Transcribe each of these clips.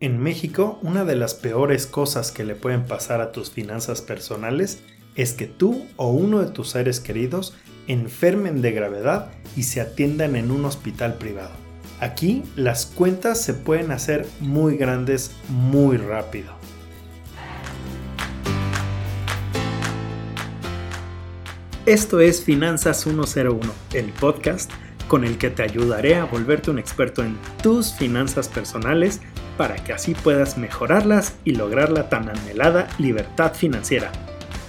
En México, una de las peores cosas que le pueden pasar a tus finanzas personales es que tú o uno de tus seres queridos enfermen de gravedad y se atiendan en un hospital privado. Aquí las cuentas se pueden hacer muy grandes muy rápido. Esto es Finanzas 101, el podcast con el que te ayudaré a volverte un experto en tus finanzas personales para que así puedas mejorarlas y lograr la tan anhelada libertad financiera.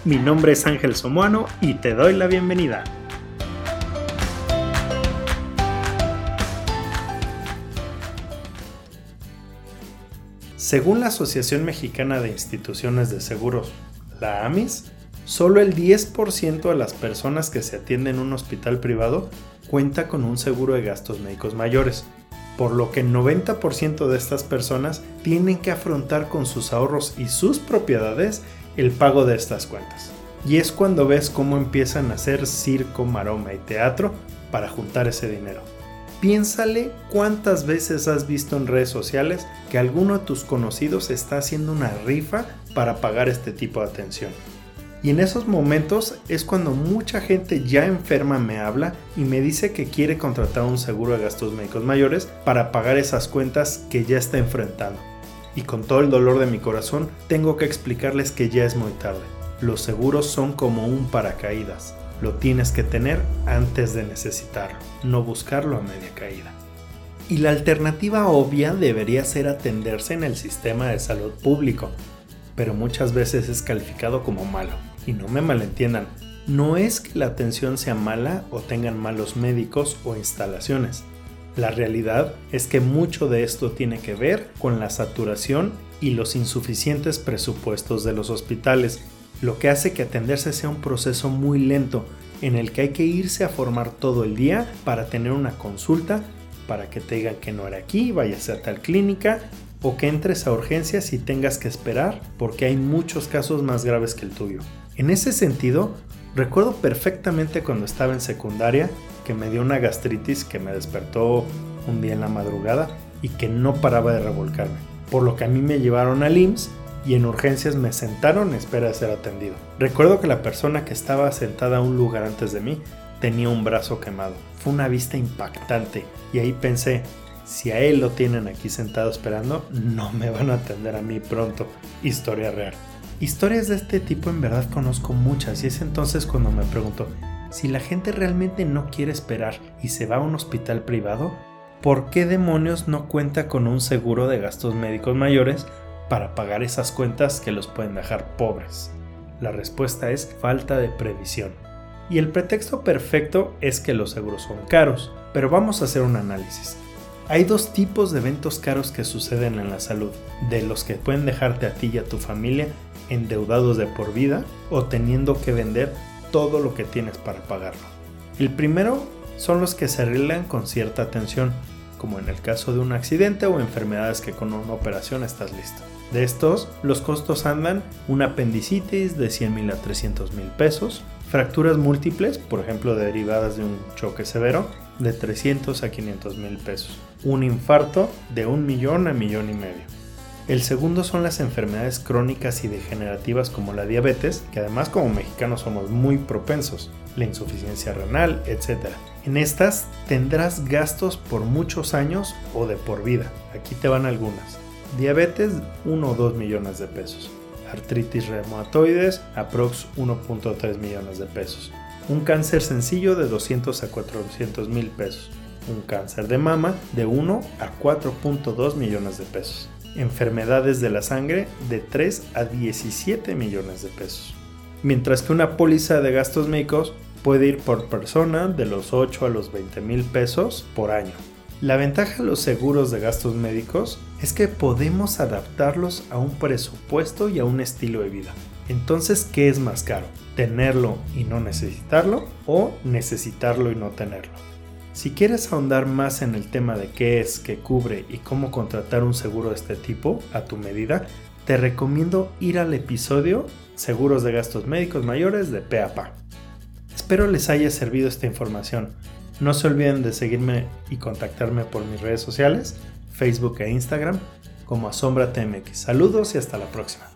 Mi nombre es Ángel Somoano y te doy la bienvenida. Según la Asociación Mexicana de Instituciones de Seguros, la AMIS, solo el 10% de las personas que se atienden en un hospital privado cuenta con un seguro de gastos médicos mayores por lo que el 90% de estas personas tienen que afrontar con sus ahorros y sus propiedades el pago de estas cuentas. Y es cuando ves cómo empiezan a hacer circo, maroma y teatro para juntar ese dinero. Piénsale cuántas veces has visto en redes sociales que alguno de tus conocidos está haciendo una rifa para pagar este tipo de atención. Y en esos momentos es cuando mucha gente ya enferma me habla y me dice que quiere contratar un seguro de gastos médicos mayores para pagar esas cuentas que ya está enfrentando. Y con todo el dolor de mi corazón tengo que explicarles que ya es muy tarde. Los seguros son como un paracaídas. Lo tienes que tener antes de necesitarlo, no buscarlo a media caída. Y la alternativa obvia debería ser atenderse en el sistema de salud público, pero muchas veces es calificado como malo. Y no me malentiendan, no es que la atención sea mala o tengan malos médicos o instalaciones. La realidad es que mucho de esto tiene que ver con la saturación y los insuficientes presupuestos de los hospitales, lo que hace que atenderse sea un proceso muy lento en el que hay que irse a formar todo el día para tener una consulta, para que te digan que no era aquí, vayas a tal clínica o que entres a urgencias y tengas que esperar porque hay muchos casos más graves que el tuyo. En ese sentido, recuerdo perfectamente cuando estaba en secundaria que me dio una gastritis que me despertó un día en la madrugada y que no paraba de revolcarme, por lo que a mí me llevaron al IMSS y en urgencias me sentaron en espera de ser atendido. Recuerdo que la persona que estaba sentada a un lugar antes de mí tenía un brazo quemado. Fue una vista impactante y ahí pensé, si a él lo tienen aquí sentado esperando, no me van a atender a mí pronto. Historia real. Historias de este tipo en verdad conozco muchas y es entonces cuando me pregunto, si la gente realmente no quiere esperar y se va a un hospital privado, ¿por qué demonios no cuenta con un seguro de gastos médicos mayores para pagar esas cuentas que los pueden dejar pobres? La respuesta es falta de previsión. Y el pretexto perfecto es que los seguros son caros, pero vamos a hacer un análisis. Hay dos tipos de eventos caros que suceden en la salud, de los que pueden dejarte a ti y a tu familia endeudados de por vida o teniendo que vender todo lo que tienes para pagarlo. El primero son los que se arreglan con cierta atención, como en el caso de un accidente o enfermedades que con una operación estás listo. De estos, los costos andan un apendicitis de 100 mil a 300 mil pesos, fracturas múltiples, por ejemplo derivadas de un choque severo, de 300 a 500 mil pesos, un infarto de un millón a millón y medio. El segundo son las enfermedades crónicas y degenerativas como la diabetes, que además como mexicanos somos muy propensos, la insuficiencia renal, etc. En estas tendrás gastos por muchos años o de por vida. Aquí te van algunas. Diabetes 1 o 2 millones de pesos. Artritis reumatoides aprox 1.3 millones de pesos. Un cáncer sencillo de 200 a 400 mil pesos. Un cáncer de mama de 1 a 4.2 millones de pesos. Enfermedades de la sangre de 3 a 17 millones de pesos. Mientras que una póliza de gastos médicos puede ir por persona de los 8 a los 20 mil pesos por año. La ventaja de los seguros de gastos médicos es que podemos adaptarlos a un presupuesto y a un estilo de vida. Entonces, ¿qué es más caro? ¿Tenerlo y no necesitarlo o necesitarlo y no tenerlo? Si quieres ahondar más en el tema de qué es, qué cubre y cómo contratar un seguro de este tipo a tu medida, te recomiendo ir al episodio Seguros de gastos médicos mayores de PAPA. Espero les haya servido esta información. No se olviden de seguirme y contactarme por mis redes sociales, Facebook e Instagram, como Asombra TMX. Saludos y hasta la próxima.